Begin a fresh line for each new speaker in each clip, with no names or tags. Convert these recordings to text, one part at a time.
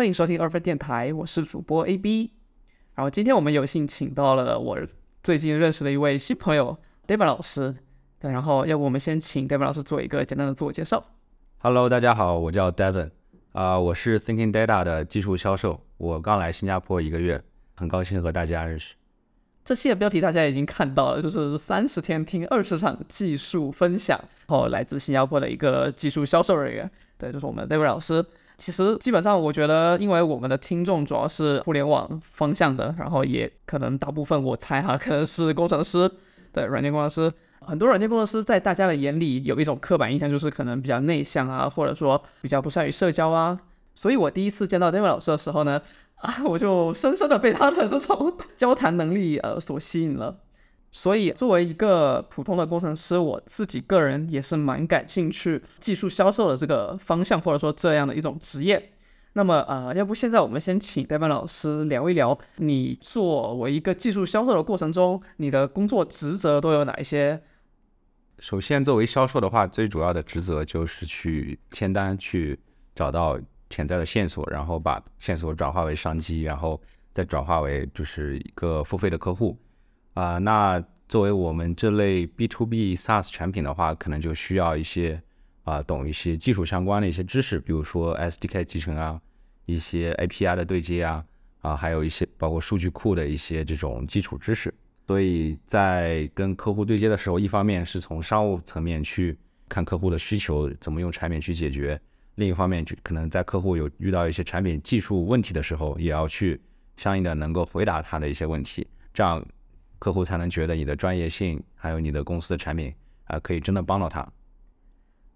欢迎收听二分电台，我是主播 AB。然后今天我们有幸请到了我最近认识的一位新朋友 David 老师。对，然后要不我们先请 David 老师做一个简单的自我介绍。
Hello，大家好，我叫 Devin，啊、我是 Thinking Data 的技术销售，我刚来新加坡一个月，很高兴和大家认识。
这期的标题大家已经看到了，就是三十天听二十场技术分享，然后来自新加坡的一个技术销售人员，对，就是我们 David 老师。其实基本上我觉得，因为我们的听众主要是互联网方向的，然后也可能大部分我猜哈，可能是工程师，对，软件工程师。很多软件工程师在大家的眼里有一种刻板印象，就是可能比较内向啊，或者说比较不善于社交啊。所以我第一次见到 David 老师的时候呢，啊，我就深深的 被他的这种交谈能力呃所吸引了。所以作为一个普通的工程师，我自己个人也是蛮感兴趣技术销售的这个方向，或者说这样的一种职业。那么呃，要不现在我们先请代班老师聊一聊，你作为一个技术销售的过程中，你的工作职责都有哪一些？
首先，作为销售的话，最主要的职责就是去签单，去找到潜在的线索，然后把线索转化为商机，然后再转化为就是一个付费的客户。啊、那作为我们这类 B to B SaaS 产品的话，可能就需要一些啊、懂一些技术相关的一些知识，比如说 SDK 集成啊，一些 API 的对接啊，啊，还有一些包括数据库的一些这种基础知识。所以在跟客户对接的时候，一方面是从商务层面去看客户的需求，怎么用产品去解决；另一方面，就可能在客户有遇到一些产品技术问题的时候，也要去相应的能够回答他的一些问题，这样客户才能觉得你的专业性，还有你的公司的产品啊、可以真的帮到他。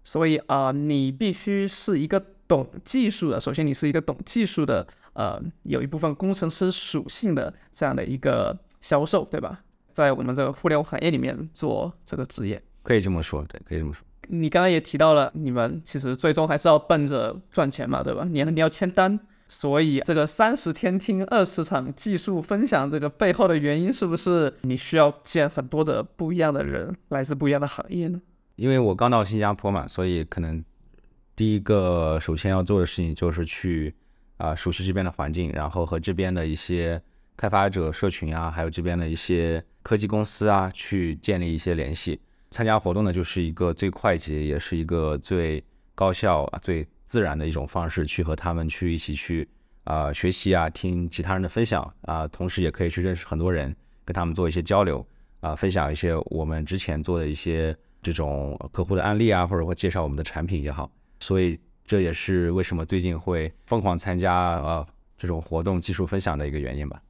所以啊、呃你必须是一个懂技术的。首先，你是一个懂技术的，呃，有一部分工程师属性的这样的一个销售，对吧？在我们这个互联网行业里面做这个职业，
可以这么说，对，可以这么说。
你刚刚也提到了，你们其实最终还是要奔着赚钱嘛，对吧？你你要签单，所以这个三十天听二十场技术分享，这个背后的原因是不是你需要见很多的不一样的人，来自不一样的行业呢？
因为我刚到新加坡嘛，所以可能第一个首先要做的事情就是去啊、熟悉这边的环境，然后和这边的一些开发者社群啊，还有这边的一些科技公司啊，去建立一些联系。参加活动呢，就是一个最快捷，也是一个最高效、最自然的一种方式，去和他们去一起去啊、学习啊，听其他人的分享啊，同时也可以去认识很多人，跟他们做一些交流啊，分享一些我们之前做的一些这种客户的案例啊，或者会介绍我们的产品也好。所以这也是为什么最近会疯狂参加啊这种活动技术分享的一个原因吧。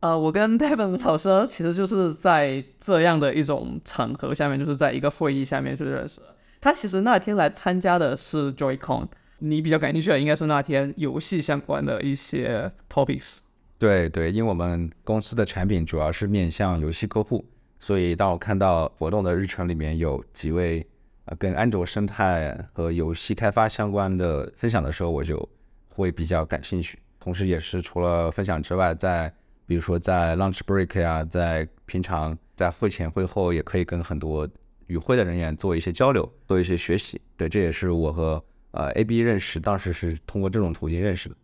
呃，我跟 Devin 老师其实就是在这样的一种场合下面，就是在一个会议下面去认识。他其实那天来参加的是 JoyCon，你比较感兴趣的应该是那天游戏相关的一些 topics。
对对，因为我们公司的产品主要是面向游戏客户，所以当我看到活动的日程里面有几位呃跟安卓生态和游戏开发相关的分享的时候，我就会比较感兴趣。同时，也是除了分享之外，在比如说在 lunch break 呀、在平常在会前会后，也可以跟很多与会的人员做一些交流，做一些学习。对，这也是我和呃 AB 认识，当时是通过这种途径认识的。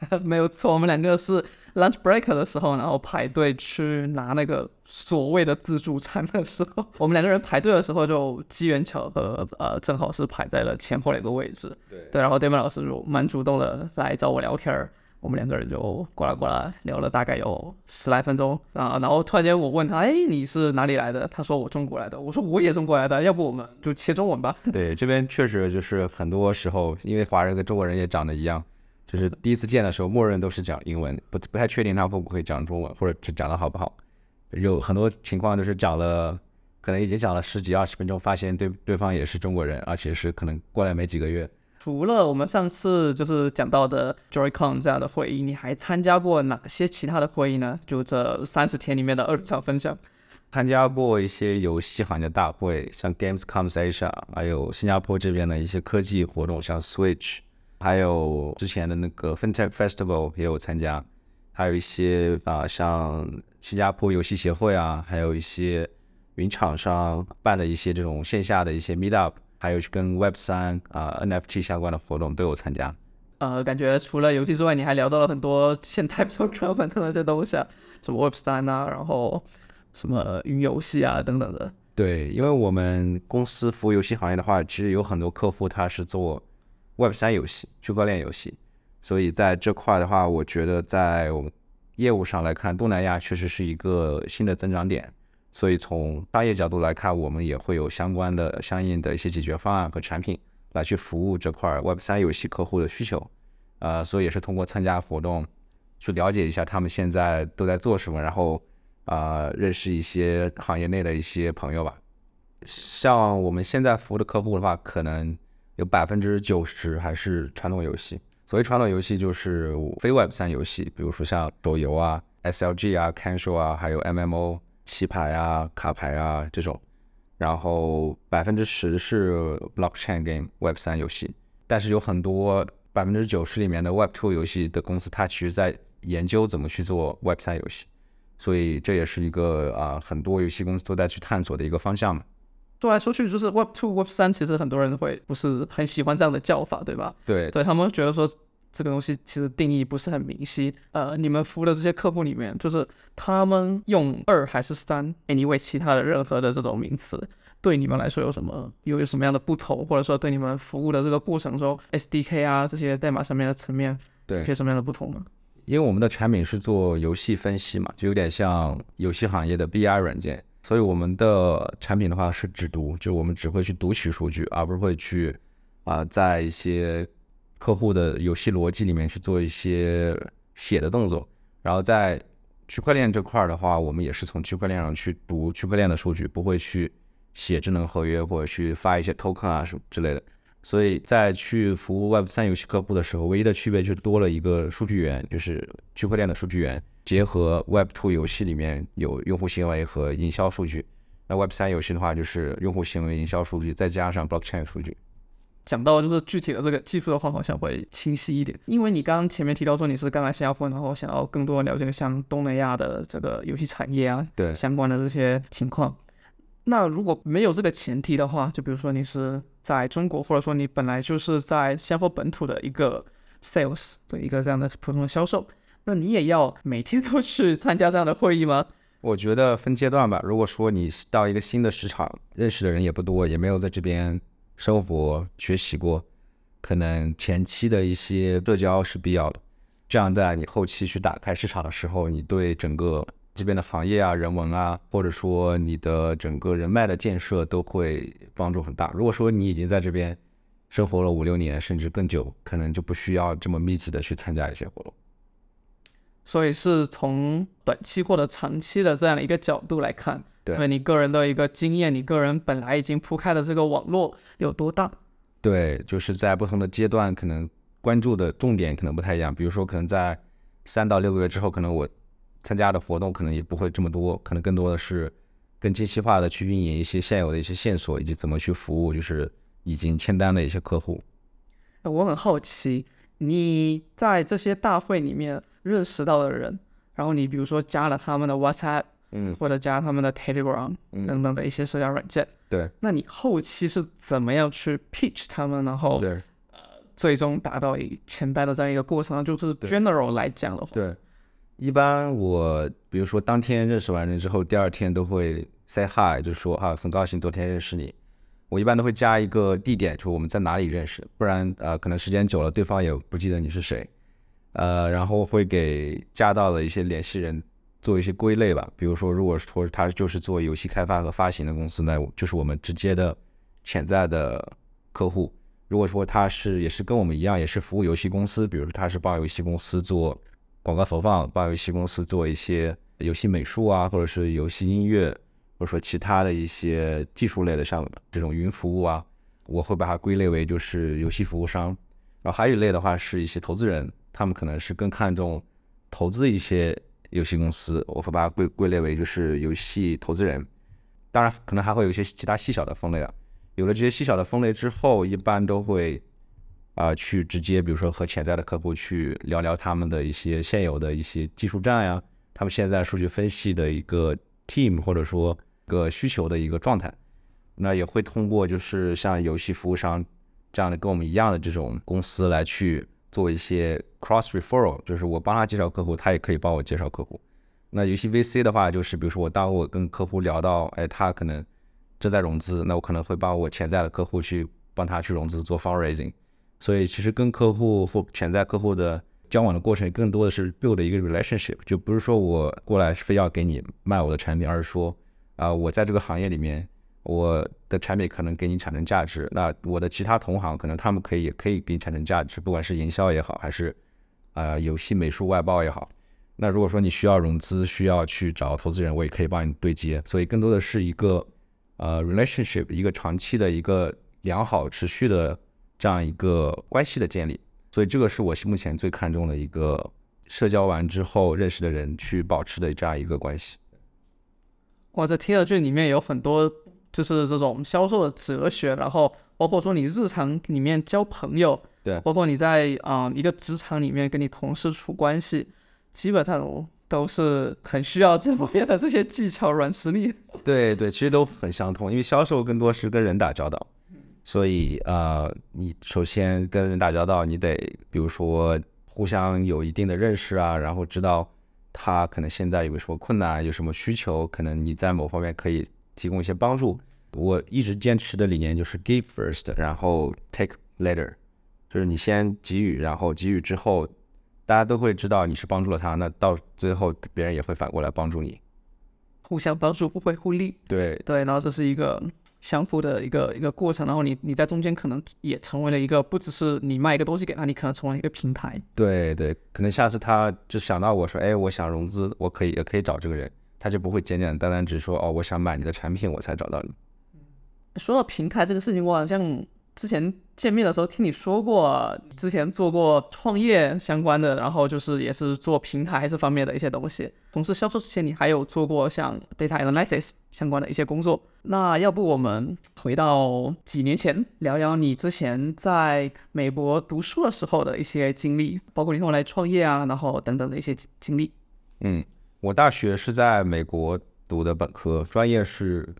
没有错，我们两个是 lunch break 的时候，然后排队去拿那个所谓的自助餐的时候，我们两个人排队的时候就机缘巧合，呃，正好是排在了前后两个位置。
对
对，然后 David 老师就蛮主动的来找我聊天儿，我们两个人就过来过来聊了大概有十来分钟啊，然后突然间我问他，哎，你是哪里来的？他说我中国来的，我说我也中国来的，要不我们就切中文吧。
对，这边确实就是很多时候，因为华人跟中国人也长得一样，就是第一次见的时候，默认都是讲英文，不不太确定他会不会讲中文，或者只讲的好不好。有很多情况就是讲了，可能已经讲了十几二十分钟，发现对对方也是中国人，而且是可能过来没几个月。
除了我们上次就是讲到的 JoyCon 这样的会议，你还参加过哪些其他的会议呢？就这三十天里面的二十场分享。
参加过一些游戏行业大会，像 Gamescom Asia，还有新加坡这边的一些科技活动，像 Switch，还有之前的那个 FinTech Festival 也有参加，还有一些啊、像新加坡游戏协会啊，还有一些云厂商办的一些这种线下的一些 Meetup，还有跟 Web 三啊 NFT 相关的活动都有参加。
呃，感觉除了游戏之外，你还聊到了很多现在比较热门的那些东西啊，什么 Web 三啊，然后什么云游戏啊等等的。
对，因为我们公司服务游戏行业的话，其实有很多客户他是做 Web 三游戏、区块链游戏，所以在这块的话，我觉得在我们业务上来看，东南亚确实是一个新的增长点。所以从商业角度来看，我们也会有相关的、相应的一些解决方案和产品来去服务这块 Web 三游戏客户的需求。呃，所以也是通过参加活动去了解一下他们现在都在做什么，然后啊认识一些行业内的一些朋友吧。像我们现在服务的客户的话，可能有百分之九十还是传统游戏。所谓传统游戏就是非 Web 三游戏，比如说像手游啊、SLG 啊、Casual 啊，还有 MMO。棋牌啊，卡牌啊这种，然后百分之十是 blockchain game Web 三游戏，但是有很多百分之九十里面的 Web two 游戏的公司，它其实在研究怎么去做 Web 三游戏，所以这也是一个啊很多游戏公司都在去探索的一个方向嘛。
说来说去就是 Web two Web 三，其实很多人会不是很喜欢这样的叫法，对吧？
对，
对他们觉得说。这个东西其实定义不是很明晰。呃，你们服务的这些客户里面，就是他们用二还是三？Anyway，其他的任何的这种名词，对你们来说有什么有有什么样的不同？或者说对你们服务的这个过程中，SDK 啊这些代码上面的层面，
对，
有什么样的不同呢？
因为我们的产品是做游戏分析嘛，就有点像游戏行业的 BI 软件，所以我们的产品的话是只读，就我们只会去读取数据，而不是会去啊在一些。客户的游戏逻辑里面去做一些写的动作，然后在区块链这块儿的话，我们也是从区块链上去读区块链的数据，不会去写智能合约或者去发一些 token 啊什么之类的。所以在去服务 Web 三游戏客户的时候，唯一的区别就是多了一个数据源，就是区块链的数据源，结合 Web two 游戏里面有用户行为和营销数据。那 Web 三游戏的话，就是用户行为、营销数据，再加上 blockchain 数据。
讲到就是具体的这个技术的话，好像会清晰一点。因为你刚刚前面提到说你是刚来新加坡，然后想要更多了解像东南亚的这个游戏产业啊，
对
相关的这些情况。那如果没有这个前提的话，就比如说你是在中国，或者说你本来就是在新加坡本土的一个 sales 的一个这样的普通的销售，那你也要每天都去参加这样的会议吗？
我觉得分阶段吧。如果说你到一个新的市场，认识的人也不多，也没有在这边。生活学习过，可能前期的一些社交是必要的，这样在你后期去打开市场的时候，你对整个这边的行业啊、人文啊，或者说你的整个人脉的建设都会帮助很大。如果说你已经在这边生活了五六年，甚至更久，可能就不需要这么密集的去参加一些活动。
所以是从短期或者长期的这样的一个角度来看。
因
为你个人的一个经验，你个人本来已经铺开的这个网络有多大？
对，就是在不同的阶段，可能关注的重点可能不太一样。比如说，可能在三到六个月之后，可能我参加的活动可能也不会这么多，可能更多的是更精细化的去运营一些现有的一些线索，以及怎么去服务就是已经签单的一些客户。
我很好奇，你在这些大会里面认识到的人，然后你比如说加了他们的 WhatsApp。
嗯，
或者加他们的 Telegram 等等的一些社交软件。
对，
那你后期是怎么样去 pitch 他们，然后
对，
呃，最终达到一签单的这样一个过程呢？就是 general 来讲的话，
对，一般我比如说当天认识完人之后，第二天都会 say hi，就是说啊，很高兴昨天认识你。我一般都会加一个地点，就是我们在哪里认识，不然呃，可能时间久了对方也不记得你是谁。呃，然后会给加到的一些联系人。做一些归类吧，比如说，如果说他就是做游戏开发和发行的公司，那就是我们直接的潜在的客户。如果说他是也是跟我们一样，也是服务游戏公司，比如说他是帮游戏公司做广告投放，帮游戏公司做一些游戏美术啊，或者是游戏音乐，或者说其他的一些技术类的像这种云服务啊，我会把它归类为就是游戏服务商。然后还有一类的话是一些投资人，他们可能是更看重投资一些。游戏公司，我会把它归归类为就是游戏投资人，当然可能还会有一些其他细小的分类啊。有了这些细小的分类之后，一般都会啊去直接，比如说和潜在的客户去聊聊他们的一些现有的一些技术栈呀，他们现在数据分析的一个 team 或者说个需求的一个状态。那也会通过就是像游戏服务商这样的跟我们一样的这种公司来去做一些 cross referral，就是我帮他介绍客户，他也可以帮我介绍客户。那游戏 VC 的话，就是比如说我当我跟客户聊到，哎，他可能正在融资，那我可能会帮我潜在的客户去帮他去融资做 fundraising。所以其实跟客户或潜在客户的交往的过程，更多的是 build 一个 relationship，就不是说我过来非要给你卖我的产品，而是说啊，我在这个行业里面，我的产品可能给你产生价值，那我的其他同行可能他们可以也可以给你产生价值，不管是营销也好，还是啊游戏美术外包也好。那如果说你需要融资，需要去找投资人，我也可以帮你对接。所以更多的是一个呃 relationship，一个长期的一个良好持续的这样一个关系的建立。所以这个是我目前最看重的一个社交完之后认识的人去保持的这样一个关系。
哇，这听了这里面有很多就是这种销售的哲学，然后包括说你日常里面交朋友，
对，
包括你在啊一个职场里面跟你同事处关系。基本上都是很需要这方面的这些技巧、软实力。
对对，其实都很相通，因为销售更多是跟人打交道，所以呃，你首先跟人打交道，你得比如说互相有一定的认识啊，然后知道他可能现在有什么困难、有什么需求，可能你在某方面可以提供一些帮助。我一直坚持的理念就是 give first，然后 take later，就是你先给予，然后给予之后。大家都会知道你是帮助了他，那到最后别人也会反过来帮助你，
互相帮助，互惠互利。
对
对，然后这是一个相互的一个一个过程，然后你你在中间可能也成为了一个，不只是你卖一个东西给他，你可能成为一个平台。
对对，可能下次他就想到我说，哎，我想融资，我可以也可以找这个人，他就不会简简单单只说哦，我想买你的产品，我才找到你。
说到平台这个事情，我好像。之前见面的时候听你说过，之前做过创业相关的，然后就是也是做平台这方面的一些东西。从事销售之前，你还有做过像 data analysis 相关的一些工作。那要不我们回到几年前，聊聊你之前在美国读书的时候的一些经历，包括你后来创业啊，然后等等的一些经历。
嗯，我大学是在美国读的本科，专业是。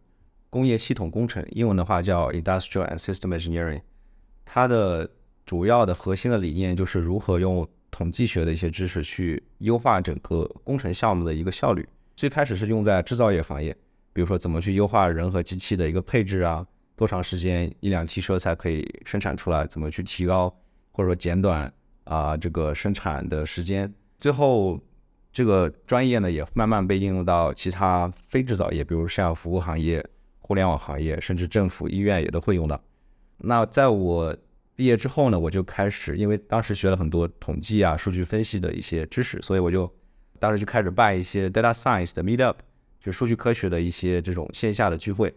工业系统工程，英文的话叫 Industrial and System Engineering。它的主要的核心的理念就是如何用统计学的一些知识去优化整个工程项目的一个效率。最开始是用在制造业行业，比如说怎么去优化人和机器的一个配置啊，多长时间一辆汽车才可以生产出来，怎么去提高或者说减短啊这个生产的时间。最后这个专业呢也慢慢被应用到其他非制造业，比如像服务行业。互联网行业，甚至政府、医院也都会用到。那在我毕业之后呢，我就开始，因为当时学了很多统计啊、数据分析的一些知识，所以我就当时就开始办一些 data science 的 meet up，就数据科学的一些这种线下的聚会。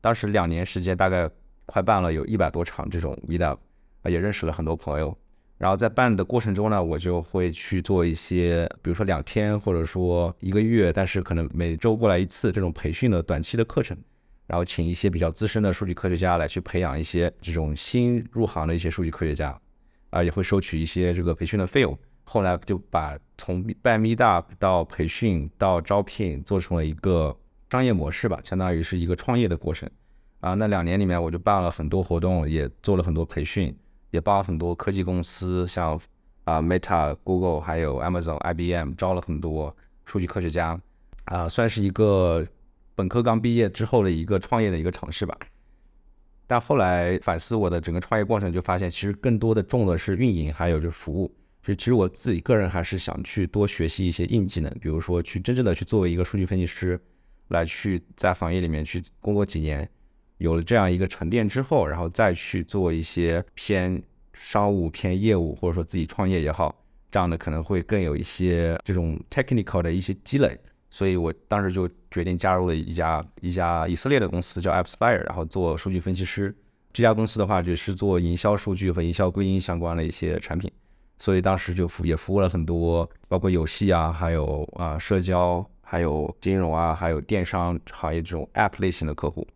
当时两年时间，大概快办了有一百多场这种 meet up，啊，也认识了很多朋友。然后在办的过程中呢，我就会去做一些，比如说两天或者说一个月，但是可能每周过来一次这种培训的短期的课程。然后请一些比较资深的数据科学家来去培养一些这种新入行的一些数据科学家，啊，也会收取一些这个培训的费用。后来就把从办 Meetup 到培训到招聘做成了一个商业模式吧，相当于是一个创业的过程。啊，那两年里面我就办了很多活动，也做了很多培训，也帮很多科技公司，像啊 Meta、Google 还有 Amazon、IBM 招了很多数据科学家，啊，算是一个。本科刚毕业之后的一个创业的一个尝试吧，但后来反思我的整个创业过程，就发现其实更多的重的是运营，还有就是服务。所以其实我自己个人还是想去多学习一些硬技能，比如说去真正的去作为一个数据分析师，来去在行业里面去工作几年，有了这样一个沉淀之后，然后再去做一些偏商务、偏业务，或者说自己创业也好，这样的可能会更有一些这种 technical 的一些积累。所以我当时就决定加入了一家一家以色列的公司，叫 AppSpire，然后做数据分析师。这家公司的话，就是做营销数据和营销归因相关的一些产品。所以当时就服也服务了很多，包括游戏啊，还有啊社交，还有金融啊，还有电商行业这种 App 类型的客户。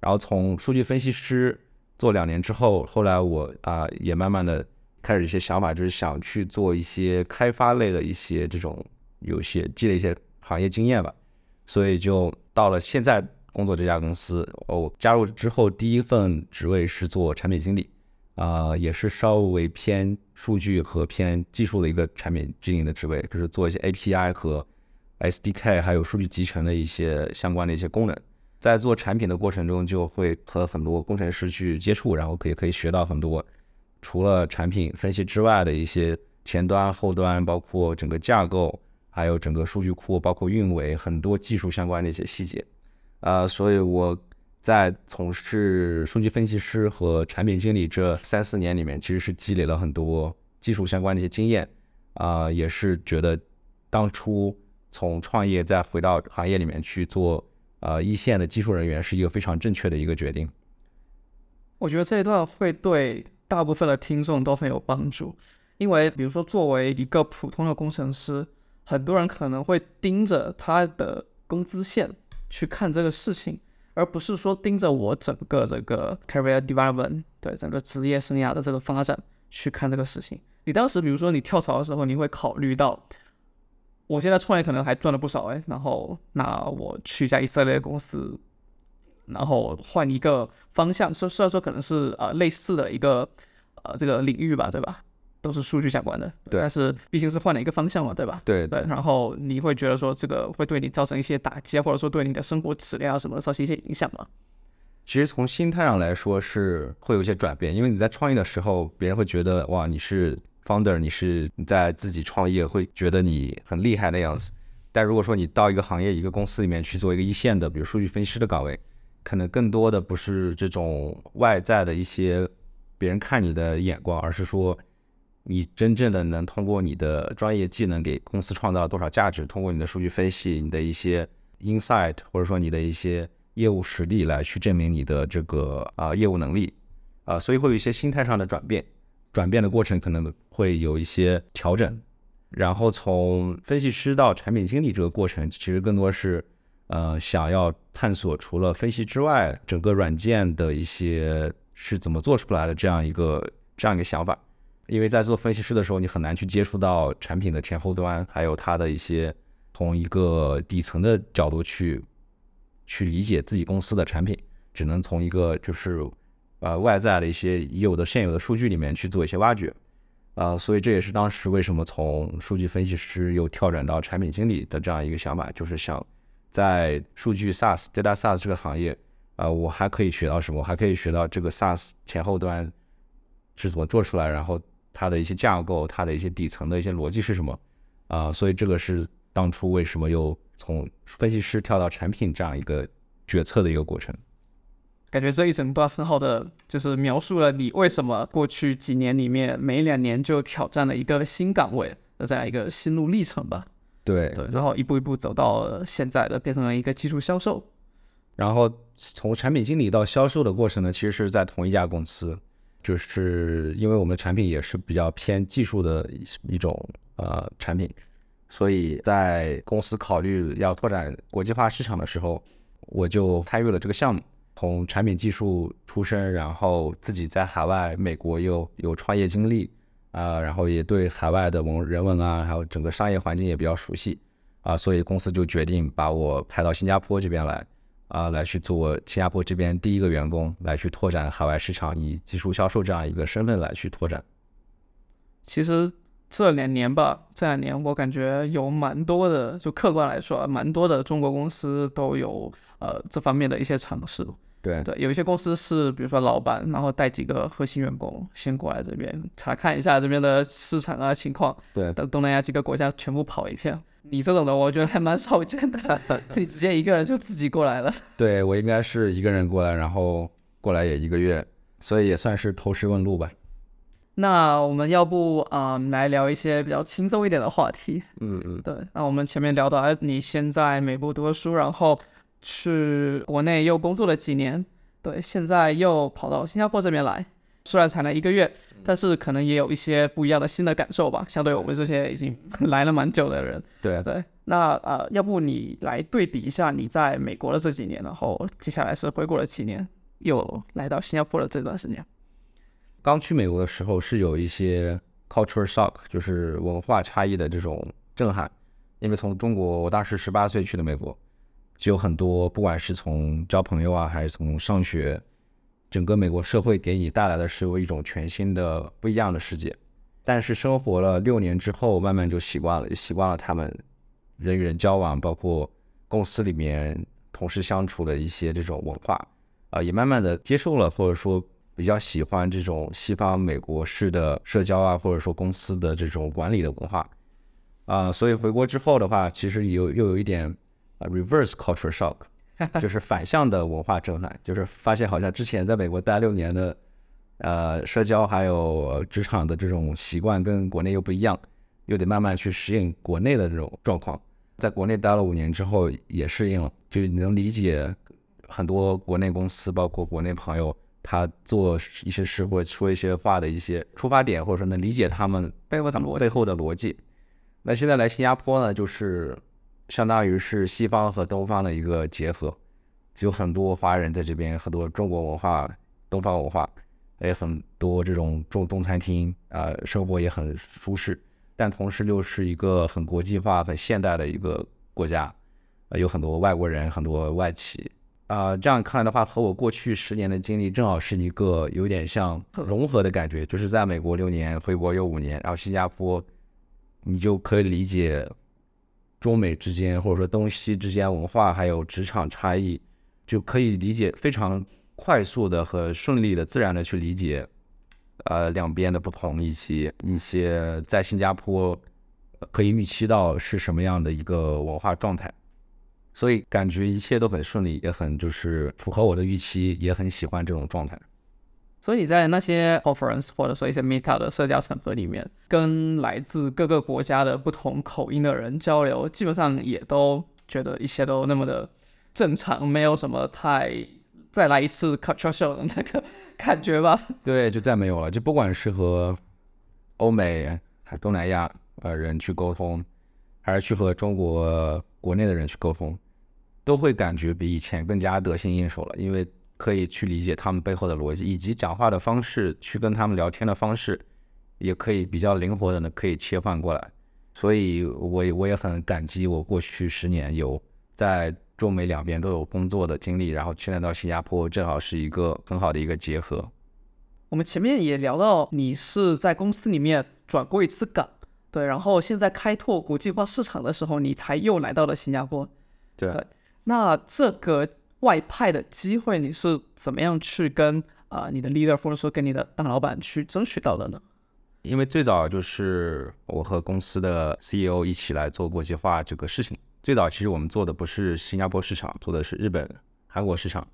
然后从数据分析师做两年之后，后来我啊也慢慢的开始一些想法，就是想去做一些开发类的一些这种游戏，积累一些。行业经验吧，所以就到了现在工作这家公司。我加入之后，第一份职位是做产品经理，啊、也是稍微偏数据和偏技术的一个产品经理的职位，就是做一些 API 和 SDK 还有数据集成的一些相关的一些功能。在做产品的过程中，就会和很多工程师去接触，然后可以可以学到很多除了产品分析之外的一些前端、后端，包括整个架构，还有整个数据库，包括运维，很多技术相关的一些细节。啊、所以我在从事数据分析师和产品经理这三四年里面，其实是积累了很多技术相关的一些经验。啊、也是觉得当初从创业再回到行业里面去做呃一线的技术人员，是一个非常正确的一个决定。
我觉得这一段会对大部分的听众都很有帮助，因为比如说作为一个普通的工程师，很多人可能会盯着他的工资线去看这个事情，而不是说盯着我整个这个 career development 对整个职业生涯的这个发展去看这个事情。你当时比如说你跳槽的时候，你会考虑到，我现在创业可能还赚了不少哎，然后那我去一家以色列公司，然后换一个方向，虽虽然说可能是呃类似的一个呃这个领域吧，对吧？都是数据相关的，
对
但是毕竟是换了一个方向嘛，对吧？
对
对，然后你会觉得说这个会对你造成一些打击啊，或者说对你的生活质量啊什么造成一些影响吗？
其实从心态上来说是会有一些转变，因为你在创业的时候，别人会觉得哇你是 founder，你是你在自己创业，会觉得你很厉害的样子。但如果说你到一个行业、一个公司里面去做一个一线的，比如数据分析师的岗位，可能更多的不是这种外在的一些别人看你的眼光，而是说你真正的能通过你的专业技能给公司创造多少价值，通过你的数据分析、你的一些 insight，或者说你的一些业务实力来去证明你的这个啊、业务能力啊、所以会有一些心态上的转变，转变的过程可能会有一些调整。然后从分析师到产品经理这个过程，其实更多是呃想要探索除了分析之外，整个软件的一些是怎么做出来的这样一个这样一个想法。因为在做分析师的时候，你很难去接触到产品的前后端，还有它的一些从一个底层的角度去去理解自己公司的产品，只能从一个就是呃外在的一些已有的现有的数据里面去做一些挖掘。啊、所以这也是当时为什么从数据分析师又跳转到产品经理的这样一个想法，就是想在数据 SaaS、Data SaaS 这个行业，啊、我还可以学到什么？我还可以学到这个 SaaS 前后端是怎么做出来，然后它的一些架构、它的一些底层的一些逻辑是什么？啊、所以这个是当初为什么又从分析师跳到产品这样一个决策的一个过程。
感觉这一整段很好的就是描述了你为什么过去几年里面每两年就挑战了一个新岗位的这样一个心路历程吧。
对
对，然后一步一步走到现在的变成了一个技术销售。
然后从产品经理到销售的过程呢，其实是在同一家公司，就是因为我们的产品也是比较偏技术的一一种呃产品，所以在公司考虑要拓展国际化市场的时候，我就参与了这个项目。从产品技术出身，然后自己在海外美国又有创业经历，啊、然后也对海外的文人文啊，还有整个商业环境也比较熟悉，啊、所以公司就决定把我派到新加坡这边来，啊、来去做新加坡这边第一个员工，来去拓展海外市场，以技术销售这样一个身份来去拓展。
其实这两年吧，这两年我感觉有蛮多的，就客观来说，蛮多的中国公司都有呃这方面的一些尝试。
对
对，有一些公司是比如说老板，然后带几个核心员工先过来这边查看一下这边的市场啊情况，
对
等东南亚几个国家全部跑一遍。你这种的，我觉得还蛮少见的，你直接一个人就自己过来了。
对我应该是一个人过来，然后过来也一个月，所以也算是投石问路吧。
那我们要不啊、嗯来聊一些比较轻松一点的话题。
嗯嗯，
对，那我们前面聊到，哎，你先在美国读了书，然后去国内又工作了几年，对，现在又跑到新加坡这边来，虽然才来一个月，但是可能也有一些不一样的新的感受吧，相对我们这些已经来了蛮久的人。
对
对，那呃，要不你来对比一下你在美国的这几年，然后接下来是回国了几年，又来到新加坡的这段时间。
刚去美国的时候是有一些 culture shock，就是文化差异的这种震撼，因为从中国，我当时十八岁去的美国，就有很多不管是从交朋友啊，还是从上学，整个美国社会给你带来的是有一种全新的不一样的世界。但是生活了六年之后，慢慢就习惯了，习惯了他们人与人交往，包括公司里面同事相处的一些这种文化，啊，也慢慢的接受了，或者说比较喜欢这种西方美国式的社交啊，或者说公司的这种管理的文化，啊，所以回国之后的话，其实有又有一点啊 reverse culture shock，就是反向的文化震撼，就是发现好像之前在美国待六年的。呃，社交还有职场的这种习惯跟国内又不一样，又得慢慢去适应国内的这种状况。在国内待了五年之后，也适应了，就你能理解很多国内公司，包括国内朋友，他做一些事或说一些话的一些出发点，或者说能理解他们
背后的逻
背后的逻辑。那现在来新加坡呢，就是相当于是西方和东方的一个结合，有很多华人在这边，很多中国文化、东方文化。也很多这种中中餐厅啊，生活也很舒适，但同时又是一个很国际化、很现代的一个国家，呃，有很多外国人、很多外企啊。这样看来的话，和我过去十年的经历正好是一个有点像融合的感觉，就是在美国六年，回国又五年，然后新加坡，你就可以理解中美之间或者说东西之间文化还有职场差异，就可以理解非常。快速的和顺利的、自然的去理解，呃，两边的不同以及一些在新加坡可以预期到是什么样的一个文化状态，所以感觉一切都很顺利，也很就是符合我的预期，也很喜欢这种状态。
所以你在那些 conference 或者说一些 meetup 的社交场合里面，跟来自各个国家的不同口音的人交流，基本上也都觉得一切都那么的正常，没有什么太。再来一次 culture show 的那个感觉吧。
对，就再没有了。就不管是和欧美、东南亚呃人去沟通，还是去和中国国内的人去沟通，都会感觉比以前更加得心应手了。因为可以去理解他们背后的逻辑，以及讲话的方式，去跟他们聊天的方式，也可以比较灵活的呢，可以切换过来。所以，我我也很感激我过去十年有在。中美两边都有工作的经历，然后现在到新加坡正好是一个很好的一个结合。
我们前面也聊到，你是在公司里面转过一次岗，对，然后现在开拓国际化市场的时候，你才又来到了新加坡。
对，
那这个外派的机会，你是怎么样去跟啊你的 leader 或者说跟你的大老板去争取到的呢？
因为最早就是我和公司的 CEO 一起来做国际化这个事情。最早其实我们做的不是新加坡市场，做的是日本、韩国市场，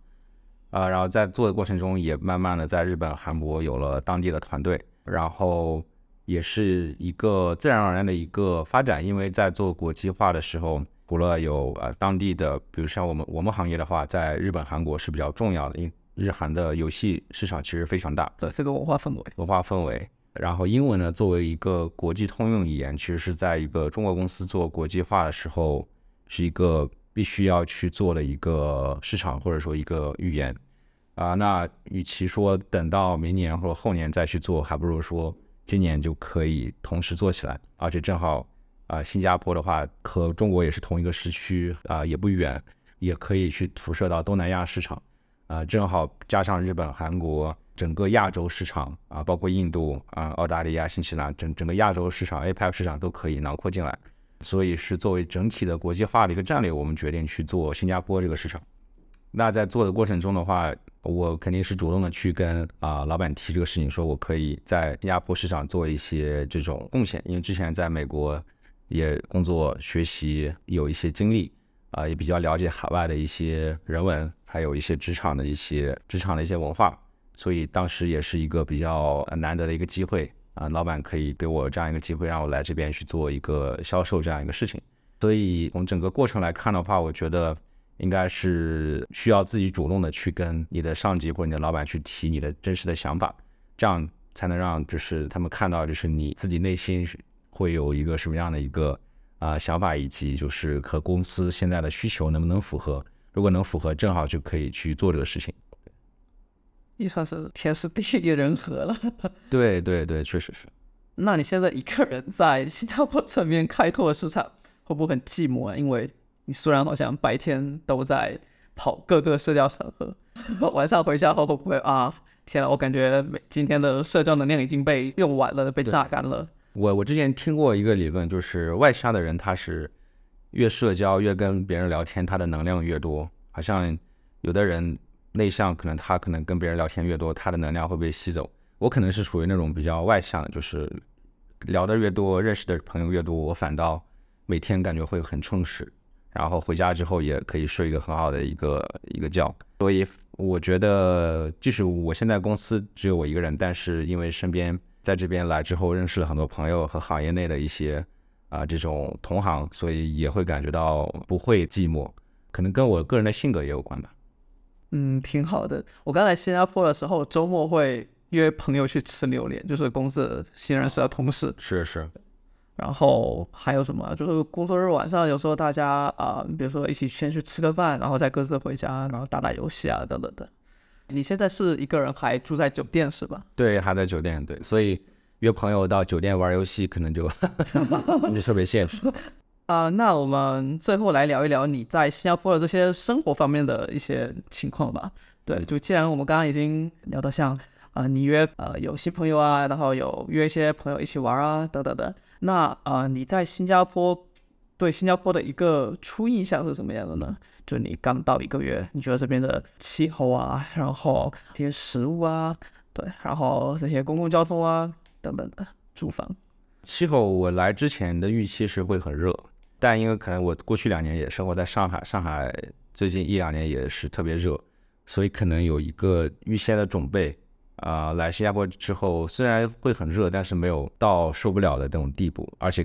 啊，然后在做的过程中也慢慢的在日本、韩国有了当地的团队，然后也是一个自然而然的一个发展，因为在做国际化的时候，除了有呃当地的，比如像我们我们行业的话，在日本、韩国是比较重要的，因日韩的游戏市场其实非常大，
对这个文化氛围，
文化氛围。然后英文呢，作为一个国际通用语言，其实是在一个中国公司做国际化的时候。是一个必须要去做的一个市场，或者说一个语言啊。那与其说等到明年或者后年再去做，还不如说今年就可以同时做起来。而且正好啊，新加坡的话和中国也是同一个时区啊，也不远，也可以去辐射到东南亚市场啊。正好加上日本、韩国整个亚洲市场啊，包括印度啊、澳大利亚、新西兰整整个亚洲市场 APEC 市场都可以囊括进来。所以是作为整体的国际化的一个战略，我们决定去做新加坡这个市场。那在做的过程中的话，我肯定是主动的去跟啊老板提这个事情，说我可以在新加坡市场做一些这种贡献，因为之前在美国也工作学习有一些经历啊，也比较了解海外的一些人文，还有一些职场的一些职场的一些文化，所以当时也是一个比较难得的一个机会。啊，老板可以给我这样一个机会，让我来这边去做一个销售这样一个事情。所以从整个过程来看的话，我觉得应该是需要自己主动的去跟你的上级或者你的老板去提你的真实的想法，这样才能让就是他们看到就是你自己内心会有一个什么样的一个啊想法，以及就是和公司现在的需求能不能符合。如果能符合，正好就可以去做这个事情。
也算是天时地利人和了。
对对对，确实是。
那你现在一个人在新加坡这边开拓市场，会不会很寂寞啊？因为你虽然好像白天都在跑各个社交场合，晚上回家后会不会啊？天呐，我感觉每今天的社交能量已经被用完了，被榨干了。
我我之前听过一个理论，就是外向的人他是越社交越跟别人聊天，他的能量越多。好像有的人内向，可能他可能跟别人聊天越多，他的能量会被吸走。我可能是属于那种比较外向的，就是聊的越多，认识的朋友越多，我反倒每天感觉会很充实，然后回家之后也可以睡一个很好的一个一个觉。所以我觉得，即使我现在公司只有我一个人，但是因为身边在这边来之后认识了很多朋友和行业内的一些啊这种同行，所以也会感觉到不会寂寞。可能跟我个人的性格也有关吧。
嗯，挺好的。我刚来新加坡的时候，周末会约朋友去吃榴莲，就是公司新认识的同事。
是是。
然后还有什么？就是工作日晚上，有时候大家啊，比如说一起先去吃个饭，然后再各自回家，然后打打游戏啊，等等的。你现在是一个人，还住在酒店是吧？
对，还在酒店。对，所以约朋友到酒店玩游戏，可能就 就特别现实。
啊，那我们最后来聊一聊你在新加坡的这些生活方面的一些情况吧。对，就既然我们刚刚已经聊到像啊，你约呃有些朋友啊，然后有约一些朋友一起玩啊，等等的。那啊，你在新加坡对新加坡的一个初印象是什么样的呢？就你刚到一个月，你觉得这边的气候啊，然后这些食物啊，对，然后这些公共交通啊等等的住房。
气候我来之前的预期是会很热，但因为可能我过去两年也生活在上海，上海最近一两年也是特别热，所以可能有一个预先的准备。啊，来新加坡之后，虽然会很热，但是没有到受不了的那种地步，而且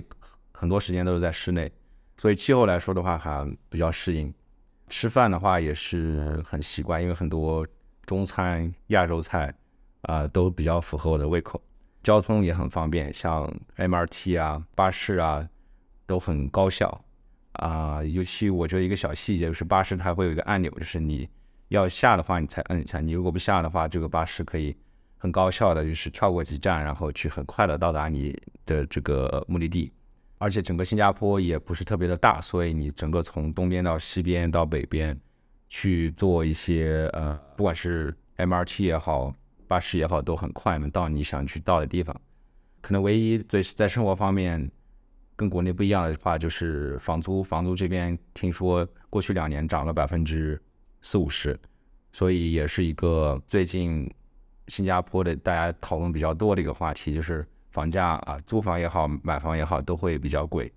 很多时间都是在室内，所以气候来说的话还比较适应。吃饭的话也是很习惯，因为很多中餐、亚洲菜啊都比较符合我的胃口。交通也很方便，像 MRT 啊、巴士啊都很高效啊。尤其我觉得一个小细节就是巴士它会有一个按钮，就是你要下的话你才摁一下，你如果不下的话，这个巴士可以。很高效的，就是跳过几站，然后去很快的到达你的这个目的地。而且整个新加坡也不是特别的大，所以你整个从东边到西边到北边去做一些呃，不管是 MRT 也好，巴士也好，都很快能到你想去到的地方。可能唯一最在生活方面跟国内不一样的话，就是房租。房租这边听说过去两年涨了百分之四五十，所以也是一个最近。新加坡的大家讨论比较多的一个话题就是房价啊，租房也好，买房也好，都会比较贵。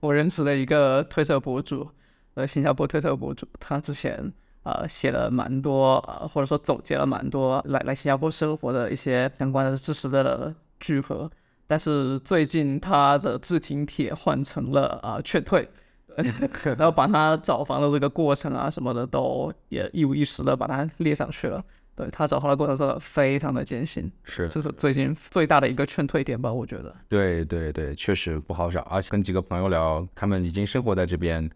我认识了一个推特博主，呃，新加坡推特博主，他之前啊写了蛮多，呃，或者说总结了蛮多来来新加坡生活的一些相关的知识的聚合。但是最近他的置顶帖换成了啊劝退，然后把他找房的这个过程啊什么的都也一五一十的把它列上去了。对他找房的过程真的非常的艰辛，
是，
这是最近最大的一个劝退点吧？我觉得。
对对对，确实不好找，而且跟几个朋友聊，他们已经生活在这边，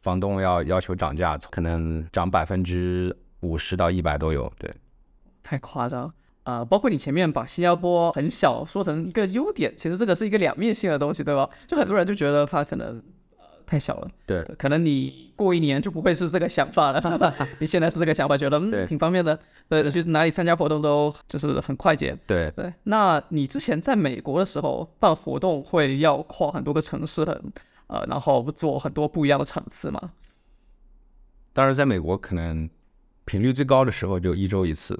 房东要要求涨价，可能涨百分之五十到一百都有。对，
太夸张啊！包括你前面把新加坡很小说成一个优点，其实这个是一个两面性的东西，对吧？就很多人就觉得它可能。太小了，
对，
可能你过一年就不会是这个想法了。你现在是这个想法，觉得嗯挺方便的，对，去哪里参加活动都就是很快捷。
对
对，那你之前在美国的时候办活动会要跨很多个城市，很呃，然后做很多不一样的场次吗？
当时在美国可能频率最高的时候就一周一次，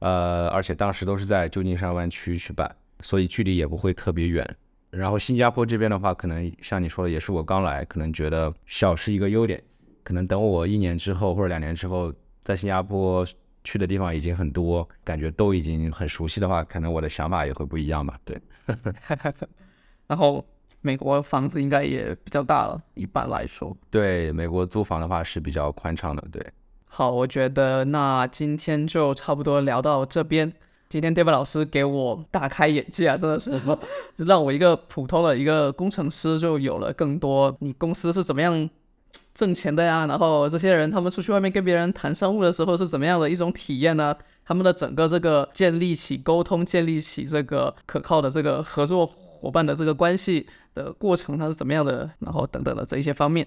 呃，而且当时都是在旧金山湾区去办，所以距离也不会特别远。然后新加坡这边的话，可能像你说的，也是我刚来，可能觉得小是一个优点。可能等我一年之后或者两年之后，在新加坡去的地方已经很多，感觉都已经很熟悉的话，可能我的想法也会不一样吧。对。
然后美国房子应该也比较大了，一般来说。
对，美国租房的话是比较宽敞的。对。
好，我觉得那今天就差不多聊到这边。今天 David 老师给我大开眼界啊，真的是 让我一个普通的一个工程师就有了更多你公司是怎么样挣钱的呀？然后这些人他们出去外面跟别人谈商务的时候是怎么样的一种体验呢？他们的整个这个建立起沟通、建立起这个可靠的这个合作伙伴的这个关系的过程，它是怎么样的？然后等等的这一些方面，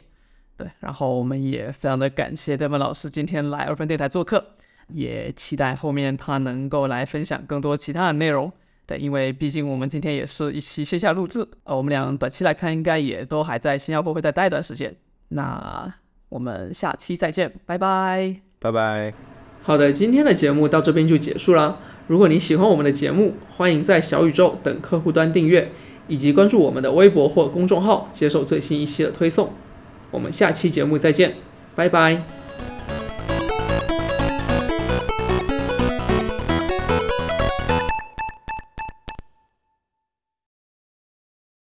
对，然后我们也非常的感谢 David 老师今天来二分电台做客。也期待后面他能够来分享更多其他的内容。对，因为毕竟我们今天也是一期线下录制，呃，我们俩短期来看应该也都还在新加坡会再待一段时间。那我们下期再见，拜拜，
拜拜。
好的，今天的节目到这边就结束了。如果你喜欢我们的节目，欢迎在小宇宙等客户端订阅，以及关注我们的微博或公众号，接受最新一期的推送。我们下期节目再见，拜拜。